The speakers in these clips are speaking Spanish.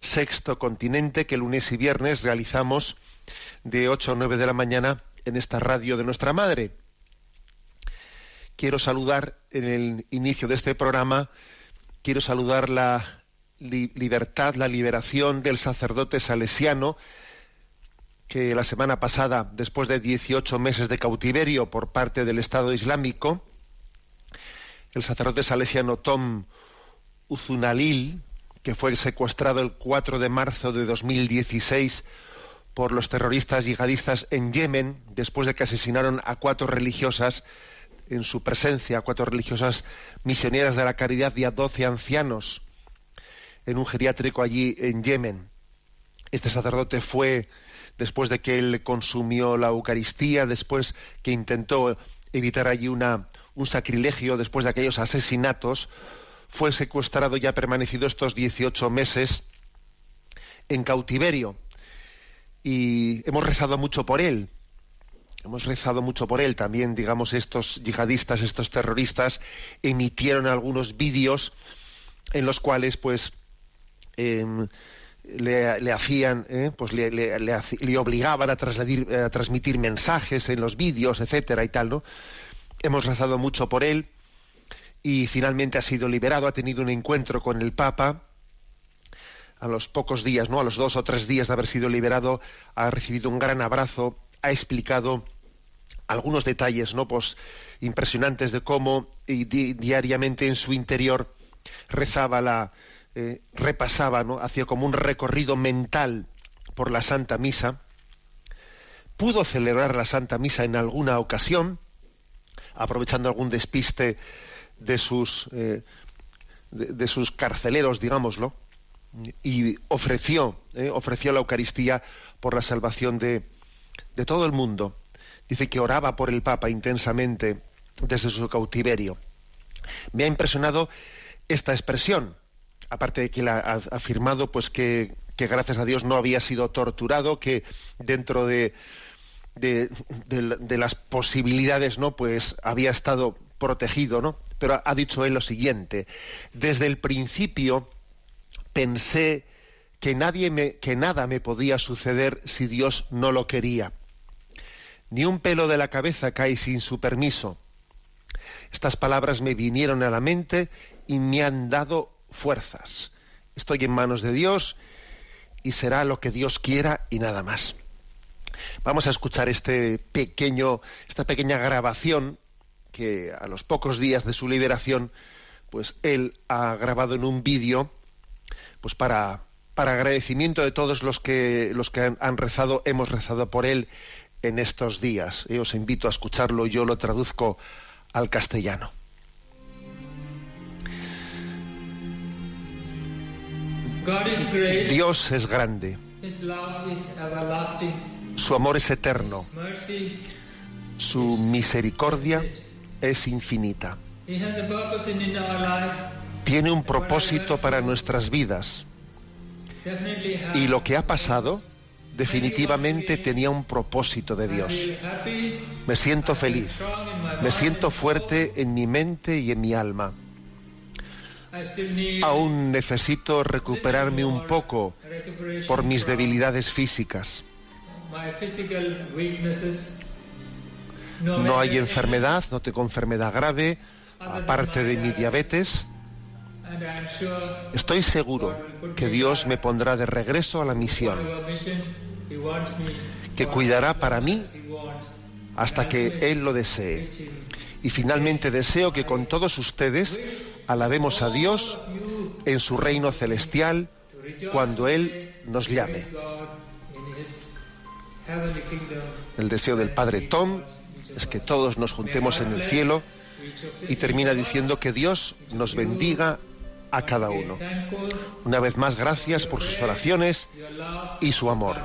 Sexto Continente, que lunes y viernes realizamos de 8 a 9 de la mañana en esta radio de nuestra Madre. Quiero saludar en el inicio de este programa, quiero saludar la li- libertad, la liberación del sacerdote salesiano, que la semana pasada, después de 18 meses de cautiverio por parte del Estado Islámico, el sacerdote salesiano Tom Uzunalil, que fue secuestrado el 4 de marzo de 2016 por los terroristas yihadistas en Yemen, después de que asesinaron a cuatro religiosas en su presencia, a cuatro religiosas misioneras de la caridad y a 12 ancianos en un geriátrico allí en Yemen. Este sacerdote fue después de que él consumió la Eucaristía, después que intentó evitar allí una, un sacrilegio, después de aquellos asesinatos, fue secuestrado y ha permanecido estos 18 meses en cautiverio. Y hemos rezado mucho por él. Hemos rezado mucho por él. También, digamos, estos yihadistas, estos terroristas, emitieron algunos vídeos en los cuales, pues, em, le, hacían, eh, pues le, obligaban a, a transmitir mensajes en los vídeos, etcétera y tal, ¿no? Hemos rezado mucho por él y finalmente ha sido liberado, ha tenido un encuentro con el Papa. A los pocos días, ¿no? A los dos o tres días de haber sido liberado, ha recibido un gran abrazo, ha explicado algunos detalles, ¿no? Pues impresionantes de cómo y di- diariamente en su interior rezaba la, eh, repasaba, ¿no? Hacía como un recorrido mental por la Santa Misa. Pudo celebrar la Santa Misa en alguna ocasión, aprovechando algún despiste de sus eh, de, sus carceleros, digámoslo, y ofreció, eh, ofreció la Eucaristía por la salvación de, de todo el mundo. Dice que oraba por el Papa intensamente desde su cautiverio. Me ha impresionado esta expresión, aparte de que la ha afirmado pues que, que gracias a Dios no había sido torturado, que dentro de, de, de- de las posibilidades no pues había estado protegido, ¿no? Pero ha, dicho él lo siguiente: desde el principio pensé que nadie me, que nada me podía suceder si Dios no lo quería. Ni un pelo de la cabeza cae sin su permiso. Estas palabras me vinieron a la mente y me han dado fuerzas. Estoy en manos de Dios y será lo que Dios quiera y nada más. Vamos a escuchar este pequeño, esta pequeña grabación que a los pocos días de su liberación, pues él ha grabado en un vídeo, pues para, para agradecimiento de todos los que los que han, han rezado, hemos rezado por él en estos días. Y os invito a escucharlo, yo lo traduzco al castellano. Dios es grande, su amor es eterno, su misericordia es infinita. Tiene un propósito para nuestras vidas y lo que ha pasado definitivamente tenía un propósito de Dios. Me siento feliz, me siento fuerte en mi mente y en mi alma. Aún necesito recuperarme un poco por mis debilidades físicas. No hay enfermedad, no tengo enfermedad grave, aparte de mi diabetes. Estoy seguro que Dios me pondrá de regreso a la misión, que cuidará para mí hasta que Él lo desee. Y finalmente deseo que con todos ustedes alabemos a Dios en su reino celestial cuando Él nos llame. El deseo del Padre Tom es que todos nos juntemos en el cielo y termina diciendo que Dios nos bendiga a cada uno. Una vez más, gracias por sus oraciones y su amor.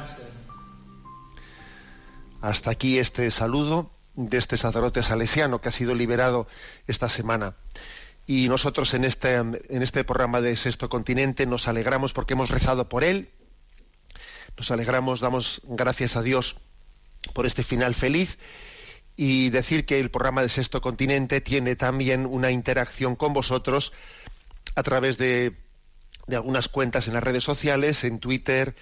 Hasta aquí este saludo de este sacerdote salesiano que ha sido liberado esta semana. Y nosotros en este, en este programa de Sexto Continente nos alegramos porque hemos rezado por él. Nos alegramos, damos gracias a Dios por este final feliz y decir que el programa de Sexto Continente tiene también una interacción con vosotros a través de, algunas cuentas en las redes sociales, en Twitter,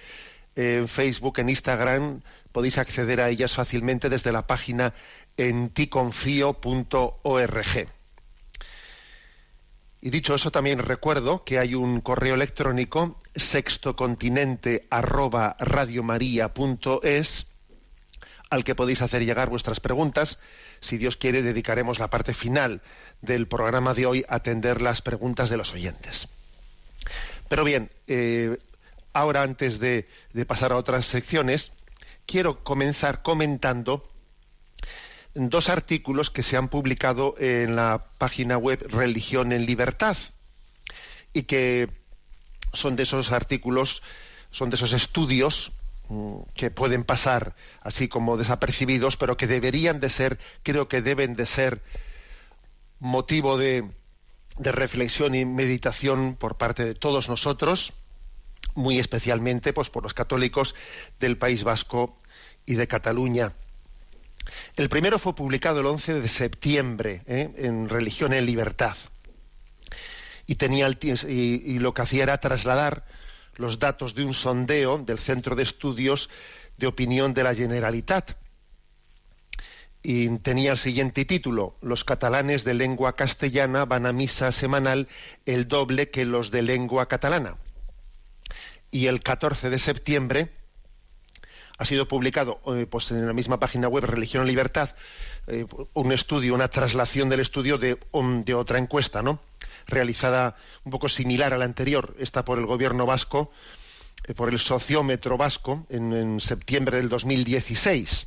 en Facebook, en Instagram. Podéis acceder a ellas fácilmente desde la página en ticonfio.org. Y dicho eso, también recuerdo que hay un correo electrónico sextocontinente@radiomaria.es al que podéis hacer llegar vuestras preguntas. Si Dios quiere, dedicaremos la parte final del programa de hoy a atender las preguntas de los oyentes. Pero bien, eh, ahora antes de, pasar a otras secciones, quiero comenzar comentando dos artículos que se han publicado en la página web Religión en Libertad y que son de esos artículos, son de esos estudios que pueden pasar así como desapercibidos, pero que deberían de ser, creo que deben de ser motivo de, reflexión y meditación por parte de todos nosotros, muy especialmente pues, por los católicos del País Vasco y de Cataluña. El primero fue publicado el 11 de septiembre ¿eh? en Religión en Libertad. Y, tenía y, lo que hacía era trasladar los datos de un sondeo del Centro de Estudios de Opinión de la Generalitat. Y tenía el siguiente título: Los catalanes de lengua castellana van a misa semanal el doble que los de lengua catalana. Y el 14 de septiembre ha sido publicado eh, pues en la misma página web Religión en Libertad eh, un estudio, una traslación del estudio de, de, otra encuesta, ¿no? Realizada un poco similar a la anterior, esta por el gobierno vasco, eh, por el sociómetro vasco en, septiembre del 2016.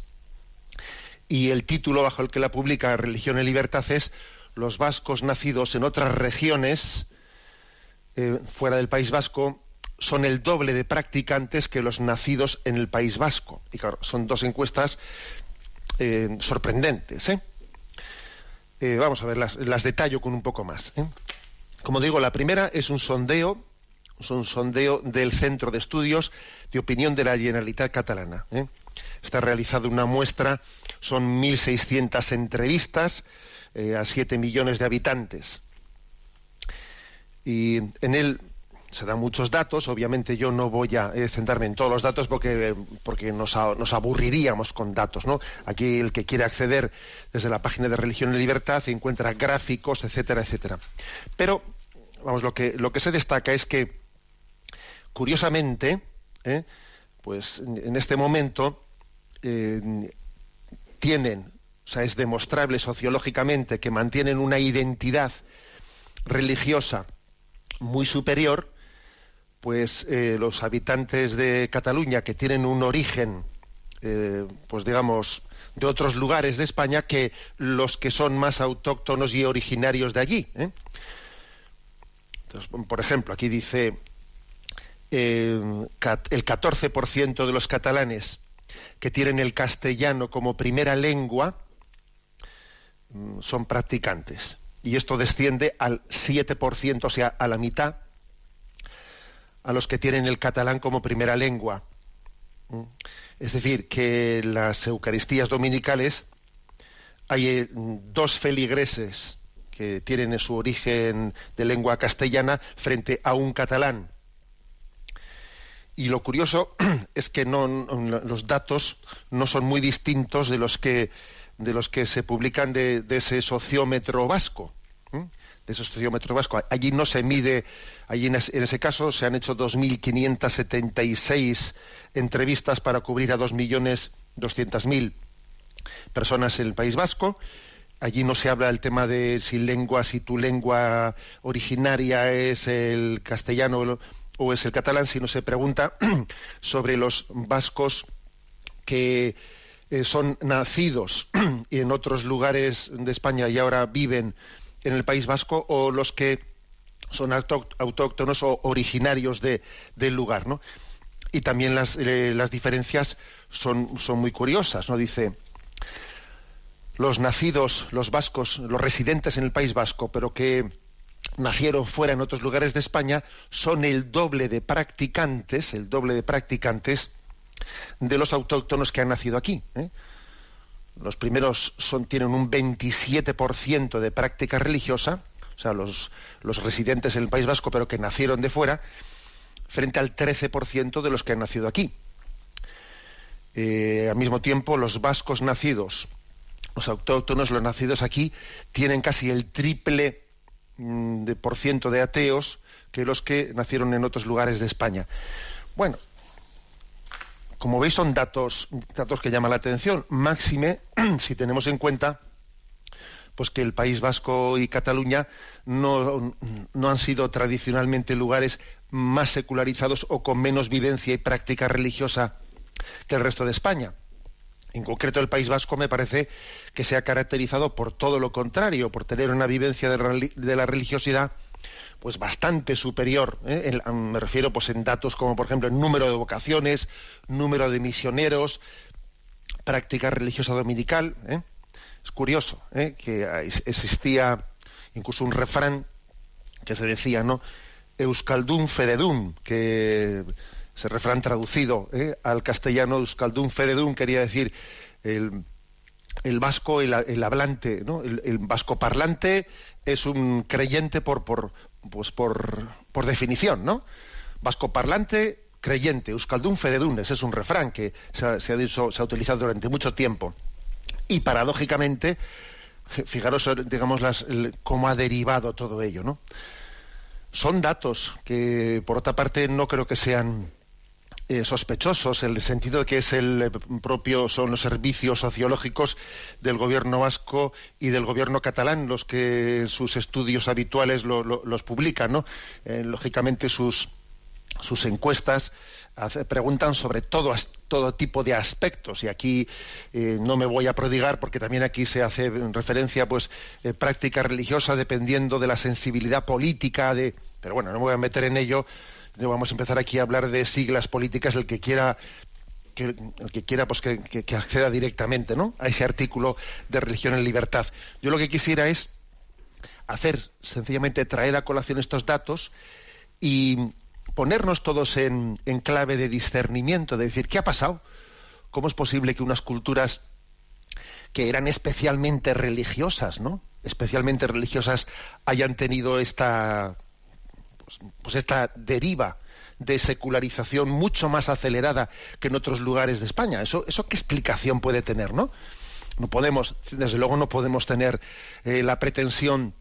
Y el título bajo el que la publica Religión en Libertad es Los vascos nacidos en otras regiones fuera del País Vasco son el doble de practicantes que los nacidos en el País Vasco. Y claro, son dos encuestas eh, sorprendentes. ¿eh? Eh, vamos a ver, las, las, detallo con un poco más. Como digo, la primera es un sondeo, es un sondeo del Centro de Estudios de Opinión de la Generalitat Catalana. Está realizada una muestra, son 1.600 entrevistas a 7 millones de habitantes. Y en él se dan muchos datos. Obviamente yo no voy a eh, centrarme en todos los datos porque, porque nos, nos, aburriríamos con datos. ¿no? Aquí el que quiere acceder desde la página de Religión y Libertad encuentra gráficos, etcétera, etcétera. Pero, vamos, lo que, lo que se destaca es que, curiosamente, ¿eh? pues en este momento eh, tienen, o sea, es demostrable sociológicamente que mantienen una identidad religiosa muy superior pues eh, los habitantes de Cataluña que tienen un origen, pues digamos, de otros lugares de España que los que son más autóctonos y originarios de allí. Por ejemplo, aquí dice el 14% de los catalanes que tienen el castellano como primera lengua mm, son practicantes. Y esto desciende al 7%, o sea, a la mitad a los que tienen el catalán como primera lengua. Es decir, que las Eucaristías dominicales hay eh, dos feligreses que tienen su origen de lengua castellana frente a un catalán. Y lo curioso es que no, los datos no son muy distintos de los que, de los que se publican de, ese sociómetro vasco. de sociómetro vasco. Allí no se mide, allí en, ese caso se han hecho 2.576 entrevistas para cubrir a 2.200.000 personas en el País Vasco. Allí no se habla del tema de si lengua, si tu lengua originaria es el castellano o es el catalán, sino se pregunta sobre los vascos que eh, son nacidos en otros lugares de España y ahora viven en el País Vasco o los que son autóctonos o originarios de, del lugar, ¿no? Y también las, eh, las diferencias son, son muy curiosas, ¿no? Dice, los nacidos, los vascos, los residentes en el País Vasco, pero que nacieron fuera en otros lugares de España, son el doble de practicantes, el doble de practicantes de los autóctonos que han nacido aquí. ¿eh? Los primeros son, tienen un 27% de práctica religiosa, o sea, los, residentes en el País Vasco, pero que nacieron de fuera, frente al 13% de los que han nacido aquí. Eh, al mismo tiempo, los vascos nacidos, los autóctonos, los nacidos aquí, tienen casi el triple mm, de por ciento de ateos que los que nacieron en otros lugares de España. Bueno, como veis, son datos, datos que llaman la atención, máxime si tenemos en cuenta pues que el País Vasco y Cataluña no, no, han sido tradicionalmente lugares más secularizados o con menos vivencia y práctica religiosa que el resto de España. En concreto, el País Vasco me parece que se ha caracterizado por todo lo contrario, por tener una vivencia de la religiosidad pues bastante superior. ¿eh? me refiero pues en datos como por ejemplo el número de vocaciones, número de misioneros, práctica religiosa dominical. ¿eh? Es curioso ¿eh? que existía incluso un refrán que se decía, ¿no? Euskaldun Feredun, que ese refrán traducido al castellano, Euskaldun Feredun, quería decir el, el vasco, el, hablante, ¿no? el, el, vasco parlante es un creyente por, por, pues por, por definición, ¿no? Vasco parlante, creyente, Euskaldun Fededun, ese es un refrán que se ha, se ha utilizado durante mucho tiempo. Y paradójicamente, fijaros, digamos, las, cómo ha derivado todo ello, ¿no? Son datos que, por otra parte, no creo que sean eh, sospechosos, en el sentido de que es el eh, propio, son los servicios sociológicos del gobierno vasco y del gobierno catalán los que sus estudios habituales los publican, ¿no? Eh, lógicamente sus, sus encuestas preguntan sobre todo, todo tipo de aspectos y aquí no me voy a prodigar porque también aquí se hace referencia pues práctica religiosa dependiendo de la sensibilidad política de pero bueno no me voy a meter en ello no vamos a empezar aquí a hablar de siglas políticas, el que quiera que, el que quiera pues que, acceda directamente ¿no? a ese artículo de religión en libertad. Yo lo que quisiera es hacer, sencillamente traer a colación estos datos y ponernos todos en, en clave de discernimiento, de decir, ¿qué ha pasado? ¿Cómo es posible que unas culturas que eran especialmente religiosas, ¿no? Especialmente religiosas hayan tenido esta pues, esta deriva de secularización mucho más acelerada que en otros lugares de España. ¿Eso, eso qué explicación puede tener, no? No podemos, desde luego no podemos tener eh, la pretensión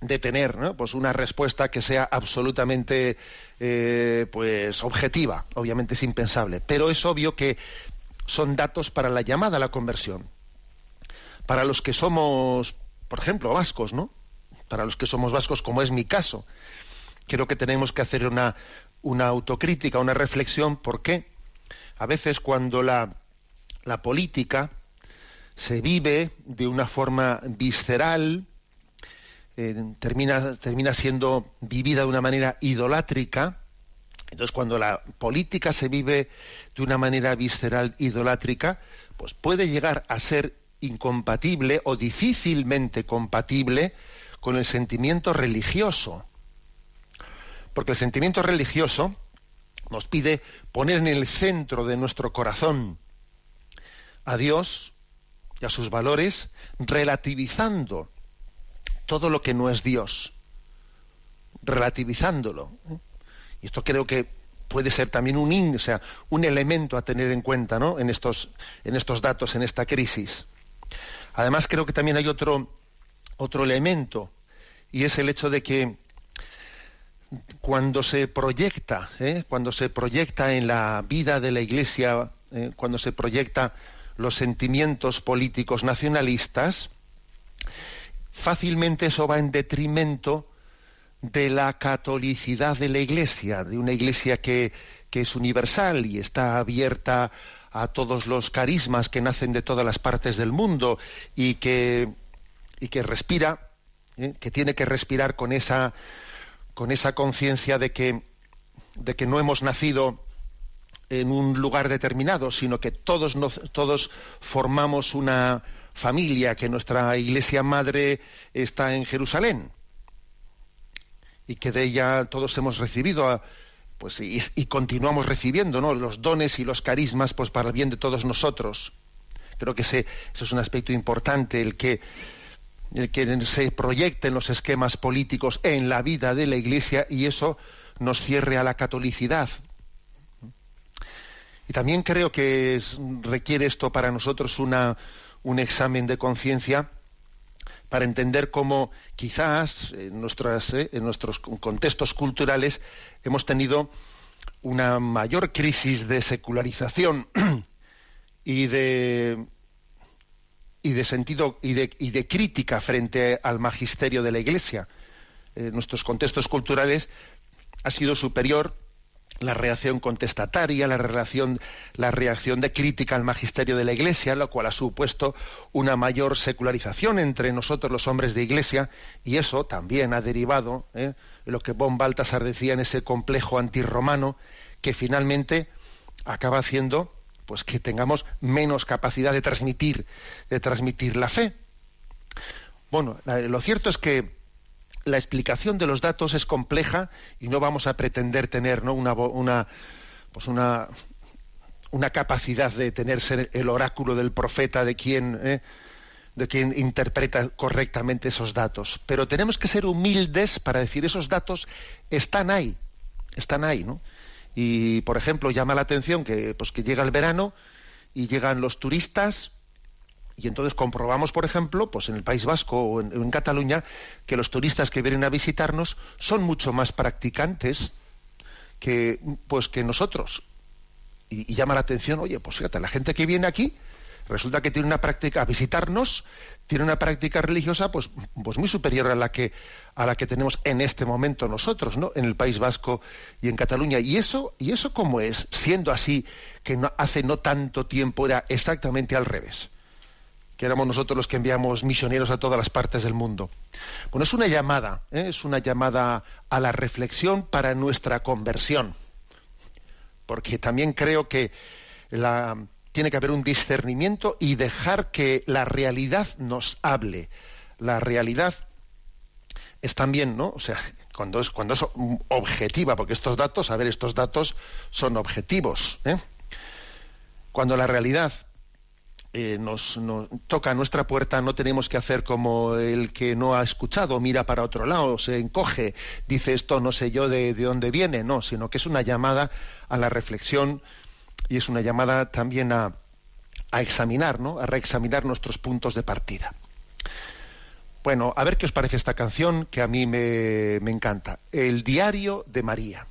de tener pues una respuesta que sea absolutamente eh, pues objetiva, obviamente es impensable, pero es obvio que son datos para la llamada a la conversión. Para los que somos, por ejemplo, vascos, ¿no? Para los que somos vascos, como es mi caso, creo que tenemos que hacer una, autocrítica, una reflexión, porque a veces cuando la, la política se vive de una forma visceral, eh, termina, termina siendo vivida de una manera idolátrica, entonces cuando la política se vive de una manera visceral, idolátrica, pues puede llegar a ser incompatible o difícilmente compatible con el sentimiento religioso. Porque el sentimiento religioso nos pide poner en el centro de nuestro corazón a Dios y a sus valores, relativizando todo lo que no es Dios, relativizándolo. Y esto creo que puede ser también un, sea, un elemento a tener en cuenta ¿no? en, estos, en estos datos, en esta crisis. Además, creo que también hay otro, otro elemento y es el hecho de que cuando se proyecta, ¿eh? cuando se proyecta en la vida de la Iglesia, ¿eh? cuando se proyecta los sentimientos políticos nacionalistas, fácilmente eso va en detrimento de la catolicidad de la Iglesia, de una Iglesia que, es universal y está abierta a todos los carismas que nacen de todas las partes del mundo y que, y que respira, ¿eh? que tiene que respirar con esa, con esa conciencia de que, de que no hemos nacido en un lugar determinado, sino que todos, todos formamos una familia, que nuestra iglesia madre está en Jerusalén y que de ella todos hemos recibido pues y, continuamos recibiendo ¿no? los dones y los carismas pues para el bien de todos nosotros creo que ese, es un aspecto importante el que que se proyecten los esquemas políticos en la vida de la iglesia y eso nos cierre a la catolicidad. Y también creo que requiere esto para nosotros un examen de conciencia para entender cómo quizás en, eh, en nuestros contextos culturales hemos tenido una mayor crisis de secularización y de y de sentido y de, crítica frente al magisterio de la Iglesia. En nuestros contextos culturales ha sido superior la reacción contestataria, la reacción, la reacción de crítica al magisterio de la Iglesia, lo cual ha supuesto una mayor secularización entre nosotros los hombres de Iglesia, y eso también ha derivado ¿eh? lo que von Baltasar decía en ese complejo antirromano, que finalmente acaba haciendo pues que tengamos menos capacidad de transmitir, de transmitir la fe. Bueno, lo cierto es que la explicación de los datos es compleja y no vamos a pretender tener ¿no? una, una, pues una, una capacidad de tener ser el oráculo del profeta de quien, ¿eh? de quien interpreta correctamente esos datos. Pero tenemos que ser humildes para decir esos datos están ahí, están ahí, ¿no? Y por ejemplo llama la atención que, pues, que llega el verano y llegan los turistas y entonces comprobamos, por ejemplo, pues en el País Vasco o en, Cataluña, que los turistas que vienen a visitarnos son mucho más practicantes que, pues, que nosotros. Y, llama la atención, oye, pues fíjate, la gente que viene aquí resulta que tiene una práctica, a visitarnos, tiene una práctica religiosa pues, pues muy superior a la que a la que tenemos en este momento nosotros, ¿no? En el País Vasco y en Cataluña. Y eso, y eso cómo es, siendo así que hace no tanto tiempo era exactamente al revés que éramos nosotros los que enviamos misioneros a todas las partes del mundo. Bueno, es una llamada, ¿eh? es una llamada a la reflexión para nuestra conversión, porque también creo que tiene que haber un discernimiento y dejar que la realidad nos hable. La realidad es también, ¿no? O sea, cuando es, cuando es objetiva, porque estos datos, a ver, estos datos son objetivos. ¿eh? Cuando la realidad eh, nos, toca nuestra puerta, no tenemos que hacer como el que no ha escuchado, mira para otro lado, se encoge, dice esto no sé yo de, dónde viene, no, sino que es una llamada a la reflexión y es una llamada también a, a examinar, ¿no? a reexaminar nuestros puntos de partida. Bueno, a ver qué os parece esta canción que a mí me, me encanta. El diario de María.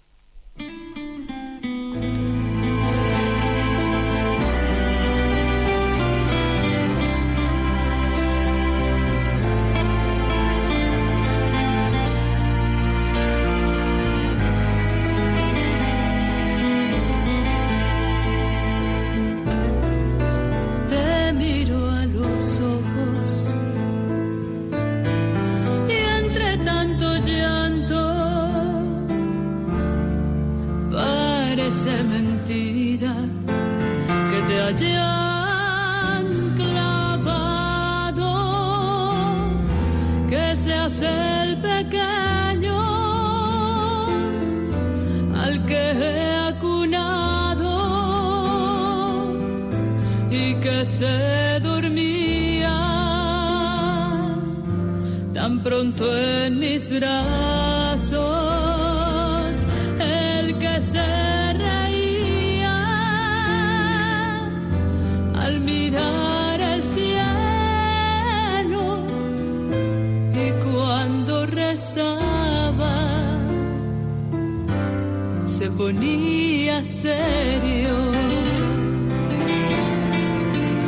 Se ponía serio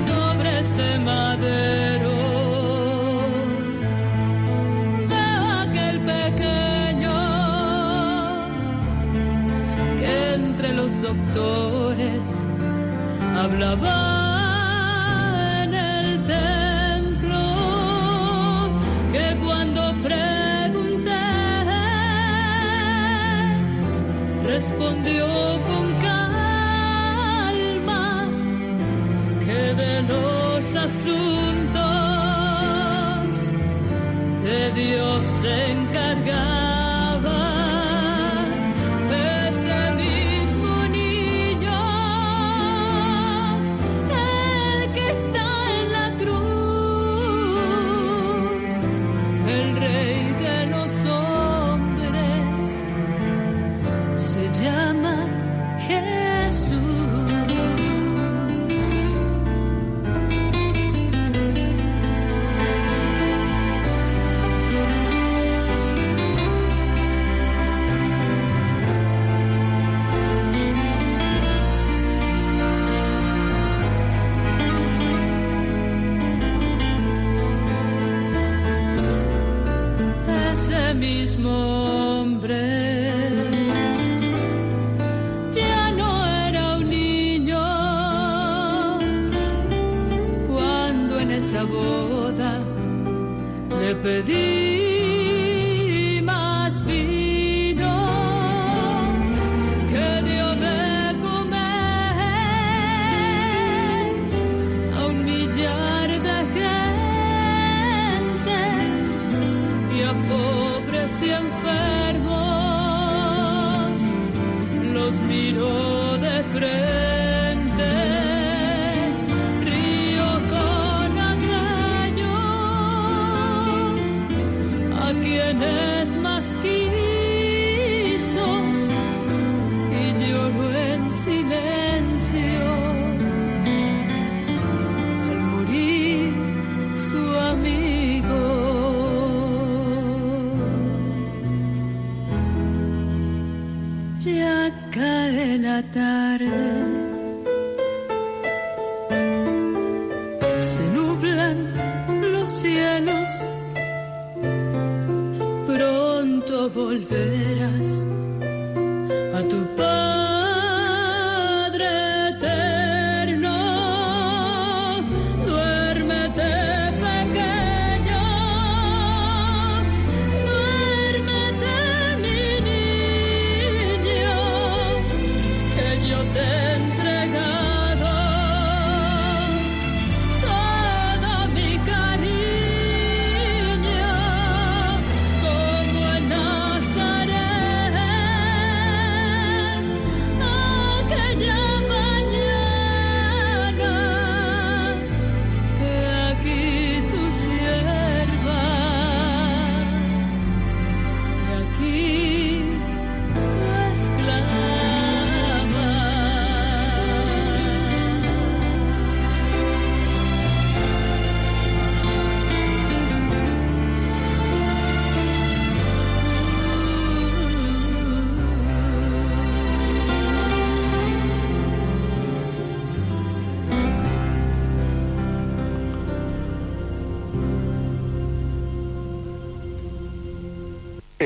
sobre este madero. Veo aquel pequeño que entre los doctores hablaba. Respondió con calma que de los asuntos de Dios se encargaba.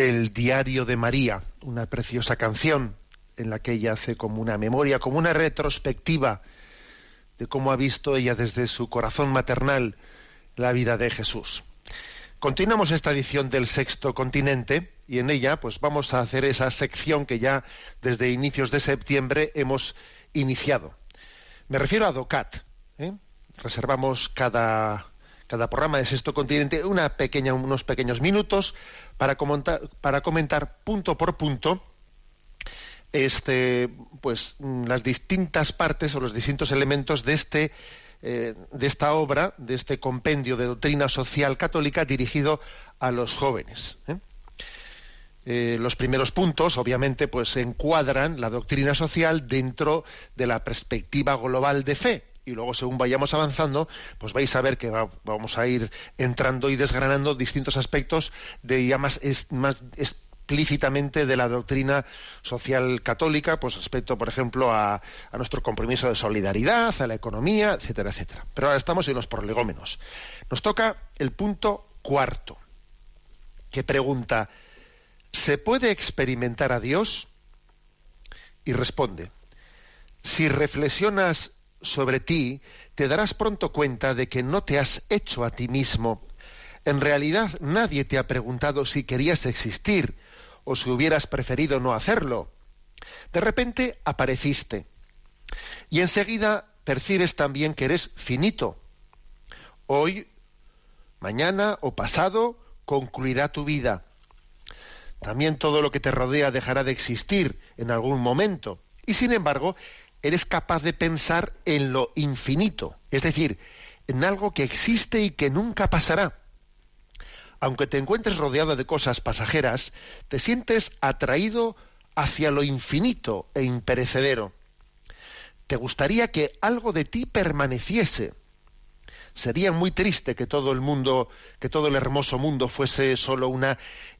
El diario de María, una preciosa canción en la que ella hace como una memoria, como una retrospectiva de cómo ha visto ella desde su corazón maternal la vida de Jesús. Continuamos esta edición del Sexto Continente y en ella pues vamos a hacer esa sección que ya desde inicios de septiembre hemos iniciado. Me refiero a DOCAT. ¿eh? Reservamos cada, cada programa de Sexto Continente una pequeña, unos pequeños minutos para comentar, para comentar punto por punto este, pues, mm, las distintas partes o los distintos elementos de este eh, de esta obra, de este compendio de doctrina social católica dirigido a los jóvenes. ¿eh? Eh, los primeros puntos, obviamente, pues encuadran la doctrina social dentro de la perspectiva global de fe, y luego según vayamos avanzando, pues vais a ver que vamos a ir entrando y desgranando distintos aspectos de ya más, más explícitamente de la doctrina social católica, pues respecto, por ejemplo, a, a, nuestro compromiso de solidaridad, a la economía, etcétera, etcétera. Pero ahora estamos en los prolegómenos. Nos toca el punto cuarto, que pregunta, ¿se puede experimentar a Dios? Y responde, si reflexionas sobre ti, te darás pronto cuenta de que no te has hecho a ti mismo. En realidad nadie te ha preguntado si querías existir o si hubieras preferido no hacerlo. De repente apareciste y enseguida percibes también que eres finito. Hoy, mañana o pasado concluirá tu vida. También todo lo que te rodea dejará de existir en algún momento. Y sin embargo, eres capaz de pensar en lo infinito, es decir, en algo que existe y que nunca pasará. Aunque te encuentres rodeado de cosas pasajeras, te sientes atraído hacia lo infinito e imperecedero. Te gustaría que algo de ti permaneciese. Sería muy triste que todo el mundo, que todo el hermoso mundo fuese solo una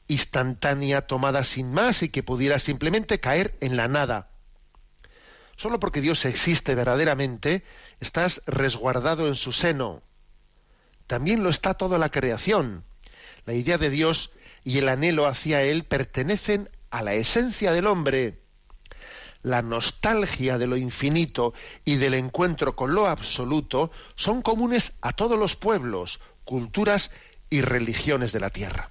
instantánea tomada sin más y que pudiera simplemente caer en la nada. Solo porque Dios existe verdaderamente, estás resguardado en su seno. También lo está toda la creación. La idea de Dios y el anhelo hacia Él pertenecen a la esencia del hombre. La nostalgia de lo infinito y del encuentro con lo absoluto son comunes a todos los pueblos, culturas y religiones de la tierra.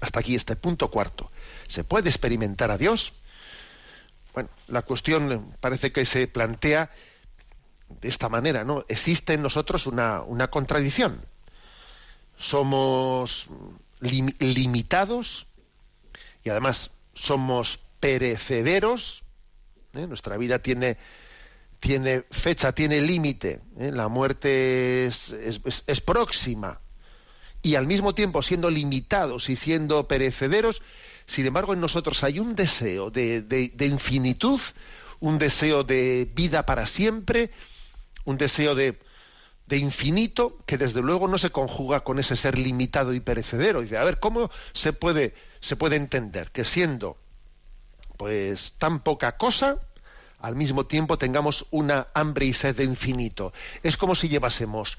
Hasta aquí este punto cuarto. ¿Se puede experimentar a Dios? Bueno, la cuestión parece que se plantea de esta manera, ¿no? Existe en nosotros una, contradicción. Somos limitados y además somos perecederos. ¿eh? Nuestra vida tiene, fecha, tiene límite. ¿eh? La muerte es próxima. Y al mismo tiempo, siendo limitados y siendo perecederos, sin embargo, en nosotros hay un deseo de, infinitud, un deseo de vida para siempre, un deseo de, infinito que desde luego no se conjuga con ese ser limitado y perecedero. Y a ver, ¿cómo se puede, se puede entender que siendo pues tan poca cosa, al mismo tiempo tengamos una hambre y sed de infinito? Es como si llevásemos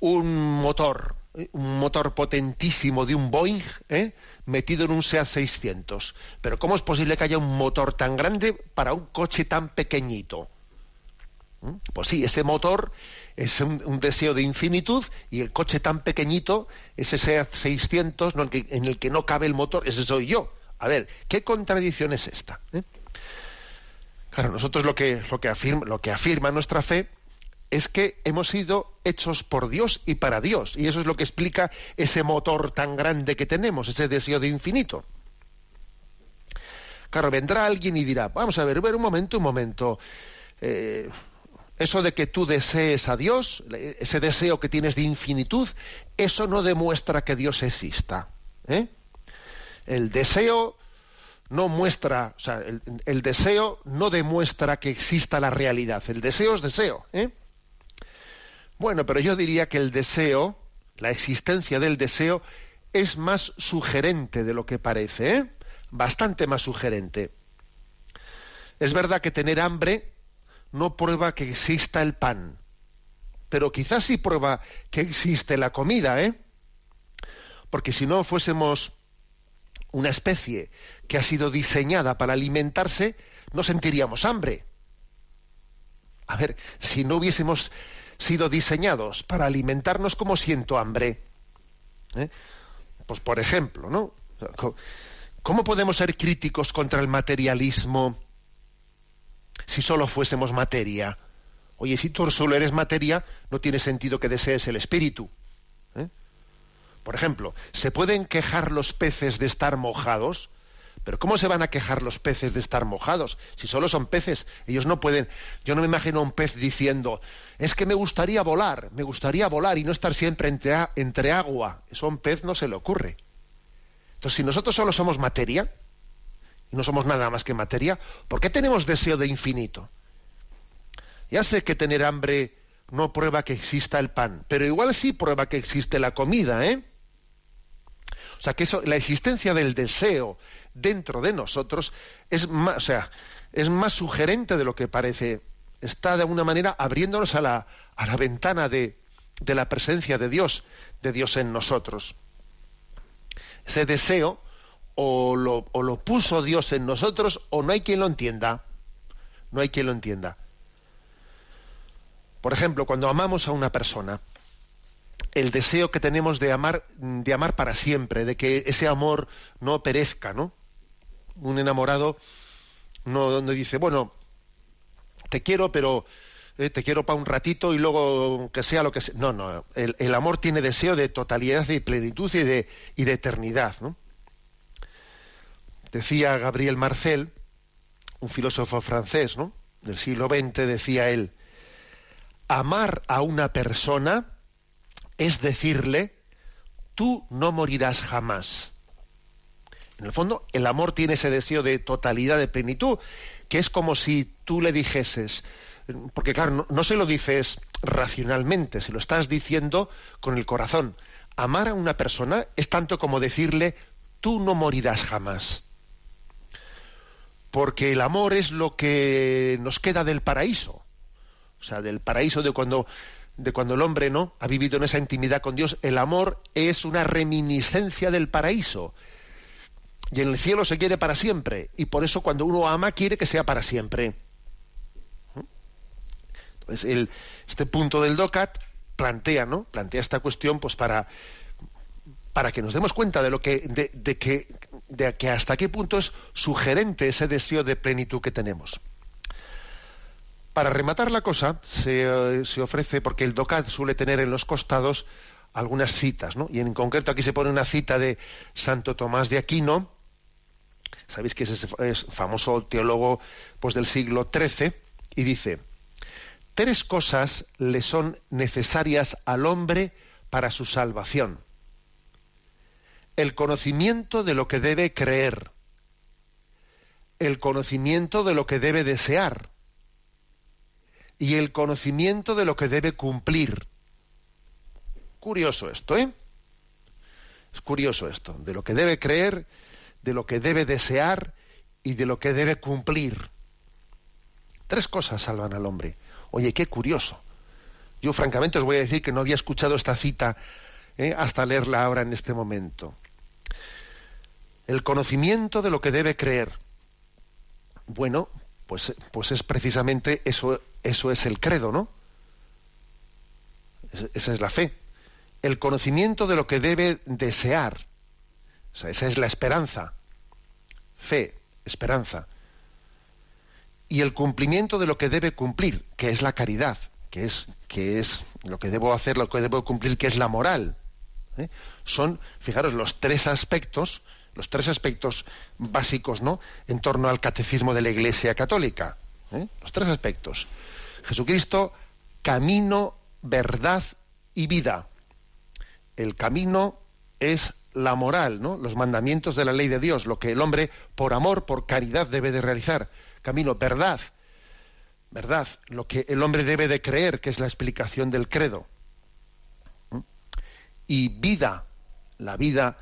un motor. Un motor potentísimo de un Boeing ¿eh? metido en un SEAT 600. Pero ¿cómo es posible que haya un motor tan grande para un coche tan pequeñito? ¿Mm? Pues sí, ese motor es un, deseo de infinitud y el coche tan pequeñito, ese SEAT 600 en, el que, no cabe el motor, ese soy yo. A ver, ¿qué contradicción es esta? ¿Eh? Claro, nosotros lo que, lo que, afirma, lo que afirma nuestra fe es que hemos sido hechos por Dios y para Dios. Y eso es lo que explica ese motor tan grande que tenemos, ese deseo de infinito. Claro, vendrá alguien y dirá, vamos a ver, ver un momento, un momento. Eh, eso de que tú desees a Dios, ese deseo que tienes de infinitud, eso no demuestra que Dios exista. ¿eh? El deseo no muestra, o sea, el, el, deseo no demuestra que exista la realidad. El deseo es deseo. ¿eh? Bueno, pero yo diría que el deseo, la existencia del deseo, es más sugerente de lo que parece, ¿eh? bastante más sugerente. Es verdad que tener hambre no prueba que exista el pan, pero quizás sí prueba que existe la comida, ¿eh? Porque si no fuésemos una especie que ha sido diseñada para alimentarse, no sentiríamos hambre. A ver, si no hubiésemos sido diseñados para alimentarnos como siento hambre. ¿Eh? Pues por ejemplo, ¿no? ¿Cómo podemos ser críticos contra el materialismo si solo fuésemos materia? Oye, si tú solo eres materia, no tiene sentido que desees el espíritu. ¿eh? Por ejemplo, ¿se pueden quejar los peces de estar mojados? Pero ¿cómo se van a quejar los peces de estar mojados? Si solo son peces, ellos no pueden. Yo no me imagino a un pez diciendo, es que me gustaría volar, me gustaría volar y no estar siempre entre, agua. Eso a un pez no se le ocurre. Entonces, si nosotros solo somos materia, y no somos nada más que materia, ¿por qué tenemos deseo de infinito? Ya sé que tener hambre no prueba que exista el pan, pero igual sí prueba que existe la comida, ¿eh? O sea, que eso, la existencia del deseo dentro de nosotros es más, o sea, es más sugerente de lo que parece. Está de alguna manera abriéndonos a la, a la ventana de, de la presencia de Dios, de Dios en nosotros. Ese deseo o lo, o lo puso Dios en nosotros o no hay quien lo entienda. No hay quien lo entienda. Por ejemplo, cuando amamos a una persona, el deseo que tenemos de amar, de amar para siempre, de que ese amor no perezca, ¿no? Un enamorado no, dice, bueno, te quiero, pero eh, te quiero para un ratito y luego que sea lo que sea. No, no, el, amor tiene deseo de totalidad y plenitud y de, y de eternidad. Decía Gabriel Marcel, un filósofo francés, ¿no? Del siglo XX, decía él, amar a una persona es decirle, tú no morirás jamás. En el fondo, el amor tiene ese deseo de totalidad, de plenitud, que es como si tú le dijeses, porque claro, no, se lo dices racionalmente, se lo estás diciendo con el corazón. Amar a una persona es tanto como decirle, tú no morirás jamás. Porque el amor es lo que nos queda del paraíso. O sea, del paraíso de cuando de cuando el hombre no ha vivido en esa intimidad con Dios, el amor es una reminiscencia del paraíso. Y en el cielo se quiere para siempre. Y por eso cuando uno ama quiere que sea para siempre. Entonces, este punto del DOCAT plantea, ¿no? Plantea esta cuestión pues para, para que nos demos cuenta de lo que, de, que, de que hasta qué punto es sugerente ese deseo de plenitud que tenemos. Para rematar la cosa, se, se, ofrece, porque el DOCAT suele tener en los costados algunas citas, ¿no? Y en concreto aquí se pone una cita de Santo Tomás de Aquino, sabéis que es ese famoso teólogo pues, del siglo XIII, y dice, tres cosas le son necesarias al hombre para su salvación. El conocimiento de lo que debe creer, el conocimiento de lo que debe desear, y el conocimiento de lo que debe cumplir. Curioso esto, ¿eh? Es curioso esto, de lo que debe creer, de lo que debe desear y de lo que debe cumplir. Tres cosas salvan al hombre. Oye, qué curioso. Yo francamente os voy a decir que no había escuchado esta cita ¿eh? hasta leerla ahora en este momento. El conocimiento de lo que debe creer. Bueno, pues, pues es precisamente eso, eso es el credo, ¿no? Esa es la fe. El conocimiento de lo que debe desear. Esa es la esperanza. Fe, esperanza. Y el cumplimiento de lo que debe cumplir, que es la caridad, que es, que es lo que debo hacer, lo que debo cumplir, que es la moral. ¿eh? Son, fijaros, los tres aspectos los tres aspectos básicos ¿no? en torno al catecismo de la Iglesia Católica. ¿eh? Los tres aspectos. Jesucristo, camino, verdad y vida. El camino es la moral, ¿no? los mandamientos de la ley de Dios, lo que el hombre por amor, por caridad debe de realizar. Camino, verdad, verdad, lo que el hombre debe de creer, que es la explicación del credo. ¿Mm? Y vida, la vida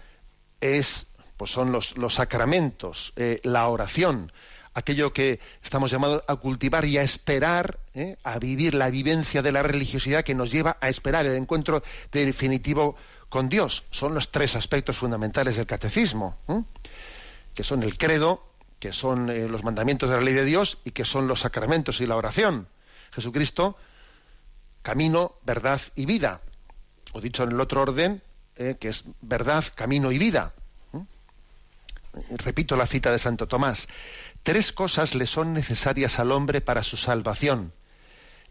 es pues son los, sacramentos, eh, la oración, aquello que estamos llamados a cultivar y a esperar, eh, a vivir la vivencia de la religiosidad que nos lleva a esperar el encuentro definitivo con Dios. Son los tres aspectos fundamentales del catecismo, que son el credo, que son eh, los mandamientos de la ley de Dios y que son los sacramentos y la oración. Jesucristo, camino, verdad y vida. O dicho en el otro orden, que es verdad, camino y vida repito la cita de Santo Tomás, tres cosas le son necesarias al hombre para su salvación.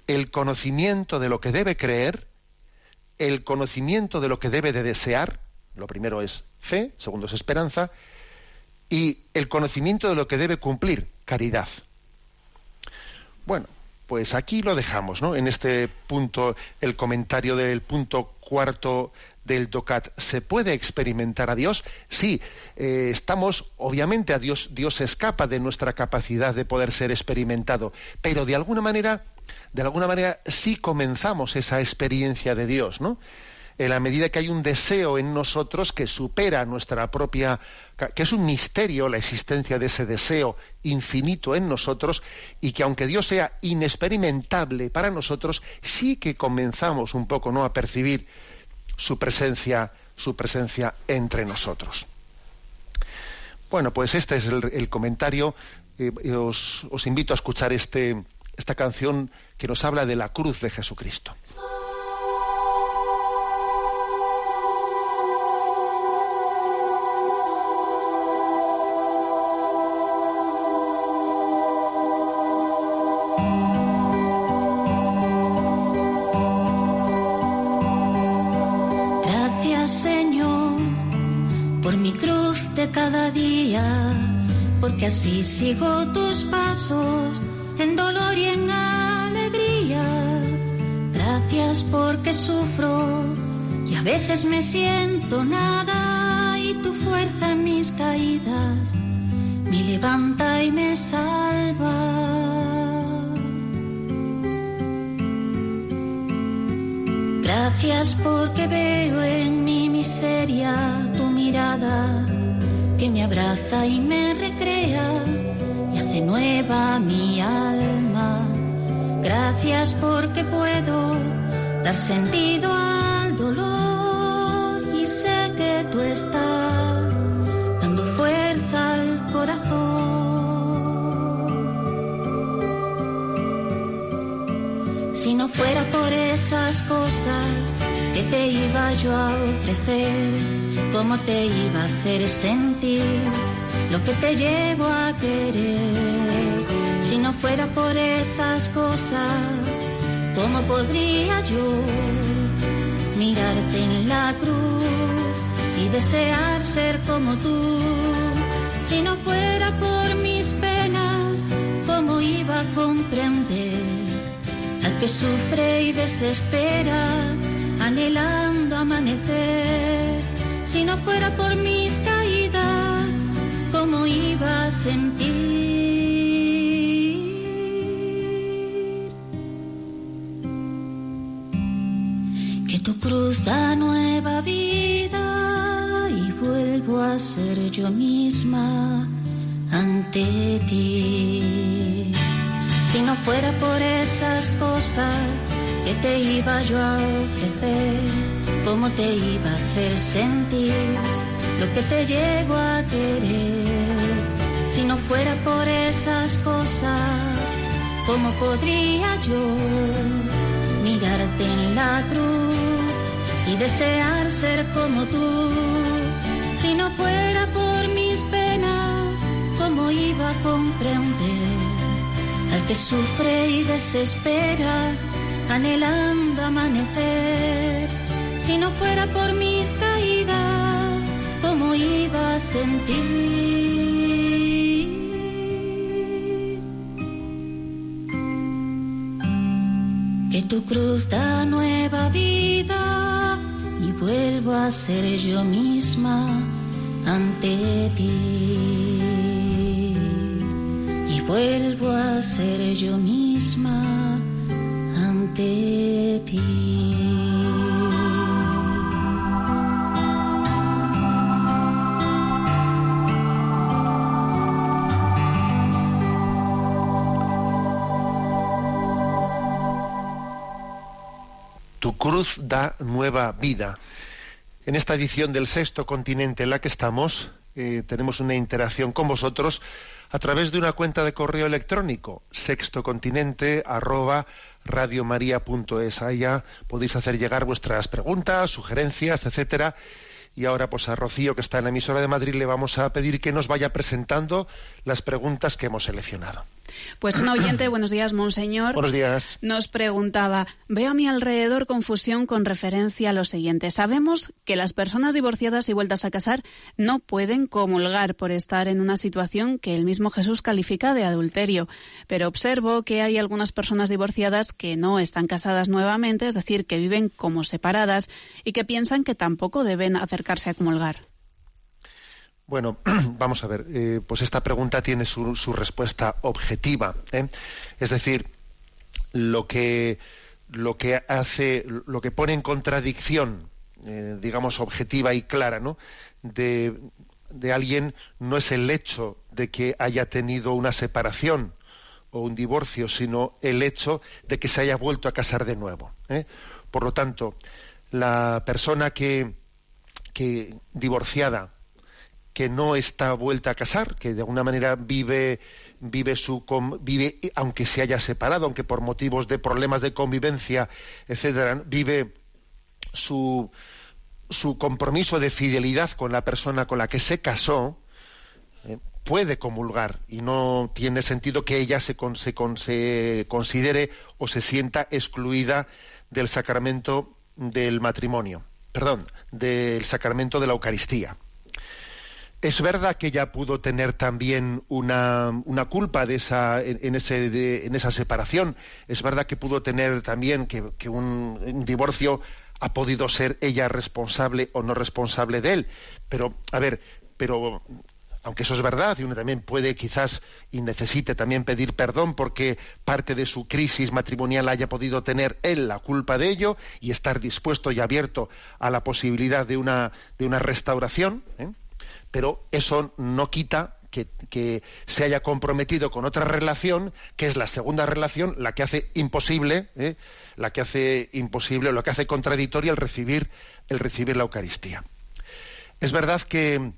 El conocimiento de lo que debe creer, el conocimiento de lo que debe de desear, lo primero es fe, segundo es esperanza, y el conocimiento de lo que debe cumplir, caridad. Bueno, pues aquí lo dejamos, ¿no? En este punto, el comentario del punto cuarto del DOCAT. ¿Se puede experimentar a Dios? Sí, eh, estamos, obviamente, a Dios, Dios escapa de nuestra capacidad de poder ser experimentado, pero de alguna manera, de alguna manera sí comenzamos esa experiencia de Dios, ¿no? en la medida que hay un deseo en nosotros que supera nuestra propia, que es un misterio la existencia de ese deseo infinito en nosotros y que aunque Dios sea inexperimentable para nosotros, sí que comenzamos un poco ¿no? a percibir su presencia, su presencia entre nosotros. Bueno, pues este es el, comentario. Eh, os, os, invito a escuchar este, esta canción que nos habla de la cruz de Jesucristo. Porque así sigo tus pasos en dolor y en alegría. Gracias porque sufro y a veces me siento nada y tu fuerza en mis caídas me levanta y me salva. Gracias porque veo en mi miseria tu mirada que me abraza y me y hace nueva mi alma. Gracias porque puedo dar sentido al dolor y sé que tú estás dando fuerza al corazón. Si no fuera por esas cosas que te iba yo a ofrecer, cómo te iba a hacer sentir lo que te llevo a querer. Si no fuera por esas cosas, ¿cómo podría yo mirarte en la cruz y desear ser como tú? Si no fuera por mis penas, ¿cómo iba a comprender al que sufre y desespera, anhelando amanecer? Si no fuera por mis ¿cómo iba a sentir? Que tu cruz da nueva vida y vuelvo a ser yo misma ante ti. Si no fuera por esas cosas que te iba yo a ofrecer, cómo te iba a hacer sentir lo que te llego a querer. Si no fuera por esas cosas, ¿cómo podría yo mirarte en la cruz y desear ser como tú? Si no fuera por mis penas, ¿cómo iba a comprender al que sufre y desespera, anhelando amanecer? Si no fuera por mis caídas, ¿cómo iba a sentir? Que tu cruz da nueva vida y vuelvo a ser yo misma ante ti. Y vuelvo a ser yo misma ante ti. Cruz da nueva vida. En esta edición del sexto continente en la que estamos, eh, tenemos una interacción con vosotros a través de una cuenta de correo electrónico, sextocontinente arroba. Allá podéis hacer llegar vuestras preguntas, sugerencias, etcétera. Y ahora, pues a Rocío, que está en la emisora de Madrid, le vamos a pedir que nos vaya presentando las preguntas que hemos seleccionado. Pues un oyente, buenos días, monseñor. Buenos días. Nos preguntaba, veo a mi alrededor confusión con referencia a lo siguiente. Sabemos que las personas divorciadas y vueltas a casar no pueden comulgar por estar en una situación que el mismo Jesús califica de adulterio, pero observo que hay algunas personas divorciadas que no están casadas nuevamente, es decir, que viven como separadas y que piensan que tampoco deben acercarse a comulgar. Bueno, vamos a ver, eh, pues esta pregunta tiene su, respuesta objetiva. ¿eh? Es decir, lo que, lo que hace, lo que pone en contradicción, eh, digamos, objetiva y clara, ¿no? De, de alguien no es el hecho de que haya tenido una separación o un divorcio, sino el hecho de que se haya vuelto a casar de nuevo. Por lo tanto, la persona que, que divorciada que no está vuelta a casar, que de alguna manera vive vive su vive aunque se haya separado, aunque por motivos de problemas de convivencia, etcétera, vive su su compromiso de fidelidad con la persona con la que se casó, eh, puede comulgar y no tiene sentido que ella se, se, se considere o se sienta excluida del sacramento del matrimonio, perdón, del sacramento de la Eucaristía. Es verdad que ella pudo tener también una, culpa de esa, en, ese, en, esa separación. Es verdad que pudo tener también que, un, divorcio ha podido ser ella responsable o no responsable de él. Pero, a ver, pero aunque eso es verdad, y uno también puede quizás y necesite también pedir perdón porque parte de su crisis matrimonial haya podido tener él la culpa de ello y estar dispuesto y abierto a la posibilidad de una, de una restauración. ¿eh? pero eso no quita que, se haya comprometido con otra relación, que es la segunda relación, la que hace imposible, ¿eh? la que hace imposible, lo que hace contradictoria el recibir, el recibir la Eucaristía. Es verdad que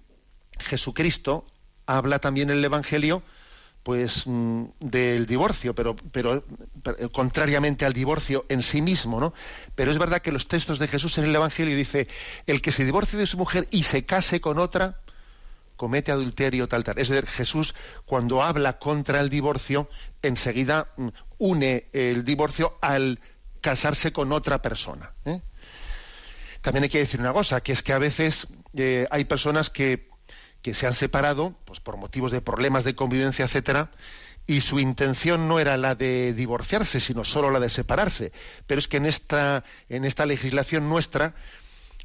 Jesucristo habla también en el Evangelio pues mm, del divorcio, pero, pero, pero, contrariamente al divorcio en sí mismo, ¿no? Pero es verdad que los textos de Jesús en el Evangelio dice el que se divorcie de su mujer y se case con otra, comete adulterio, tal, tal. Es decir, Jesús, cuando habla contra el divorcio, enseguida mm, une el divorcio al casarse con otra persona. ¿eh? También hay que decir una cosa, que es que a veces eh, hay personas que, que, se han separado, pues por motivos de problemas de convivencia, etcétera, y su intención no era la de divorciarse, sino solo la de separarse. Pero es que en esta, en esta legislación nuestra,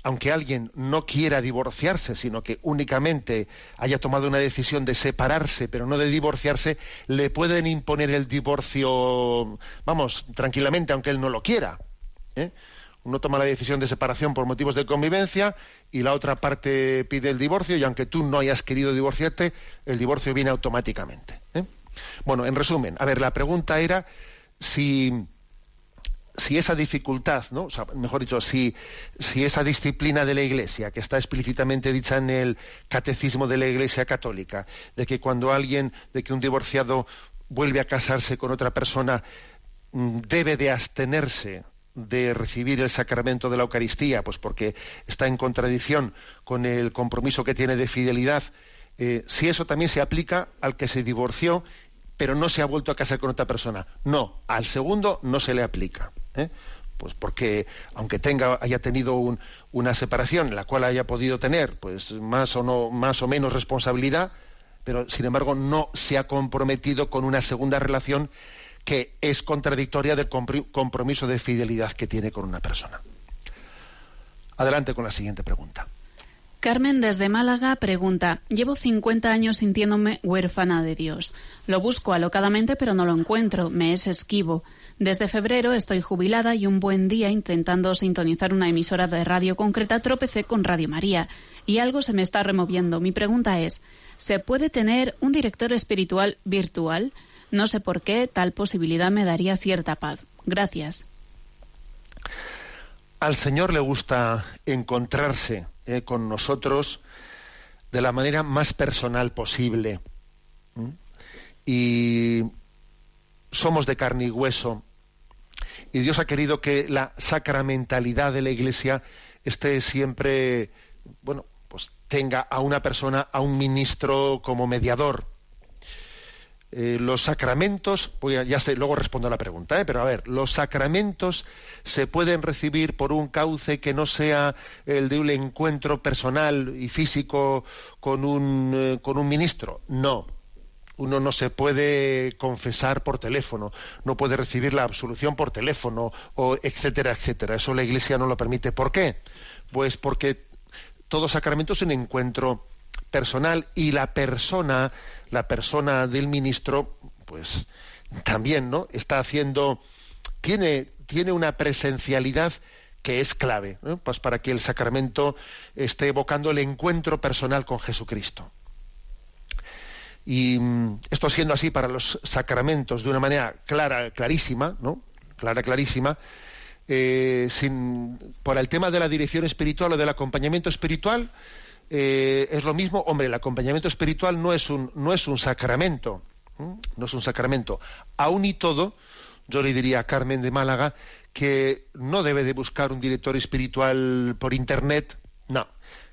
aunque alguien no quiera divorciarse, sino que únicamente haya tomado una decisión de separarse, pero no de divorciarse, le pueden imponer el divorcio, vamos, tranquilamente, aunque él no lo quiera. ¿eh? Uno toma la decisión de separación por motivos de convivencia y la otra parte pide el divorcio y aunque tú no hayas querido divorciarte, el divorcio viene automáticamente. ¿eh? Bueno, en resumen, a ver, la pregunta era si si esa dificultad, ¿no? mejor dicho, si, si esa disciplina de la Iglesia, que está explícitamente dicha en el catecismo de la Iglesia católica, de que cuando alguien, de que un divorciado vuelve a casarse con otra persona, mm, debe de abstenerse de recibir el sacramento de la Eucaristía, pues porque está en contradicción con el compromiso que tiene de fidelidad, eh, si eso también se aplica al que se divorció pero no se ha vuelto a casar con otra persona. No, al segundo no se le aplica. ¿eh? Pues porque aunque tenga, haya tenido una separación la cual haya podido tener pues más o no, más o menos responsabilidad, pero sin embargo no se ha comprometido con una segunda relación que es contradictoria del compromiso de fidelidad que tiene con una persona. Adelante con la siguiente pregunta. Carmen desde Málaga pregunta, llevo 50 años sintiéndome huérfana de Dios. Lo busco alocadamente pero no lo encuentro, me es esquivo. Desde febrero estoy jubilada y un buen día intentando sintonizar una emisora de radio concreta tropecé con Radio María y algo se me está removiendo. Mi pregunta es, ¿se puede tener un director espiritual virtual? No sé por qué tal posibilidad me daría cierta paz. Gracias. Al Señor le gusta encontrarse eh, con nosotros de la manera más personal posible. Y somos de carne y hueso. Y Dios ha querido que la sacramentalidad de la Iglesia esté siempre, bueno, pues tenga a una persona, a un ministro como mediador. Eh, los sacramentos, ya luego respondo a la pregunta, ¿eh? pero a ver, los sacramentos se pueden recibir por un cauce que no sea el de un encuentro personal y físico con un, eh, con un ministro. No. Uno no se puede confesar por teléfono, no puede recibir la absolución por teléfono, o etcétera, etcétera. Eso la Iglesia no lo permite. ¿Por qué? Pues porque todo sacramento es un encuentro personal y la persona, la persona del ministro, pues también, ¿no? Está haciendo, tiene, tiene una presencialidad que es clave. Pues para que el sacramento esté evocando el encuentro personal con Jesucristo. Y mm, esto siendo así para los sacramentos de una manera clara, clarísima, ¿no? Clara, clarísima, eh, sin, por el tema de la dirección espiritual o del acompañamiento espiritual, eh, es lo mismo. Hombre, el acompañamiento espiritual no es un, no es un sacramento, no es un sacramento. Aún y todo, yo le diría a Carmen de Málaga que no debe de buscar un director espiritual por internet, no,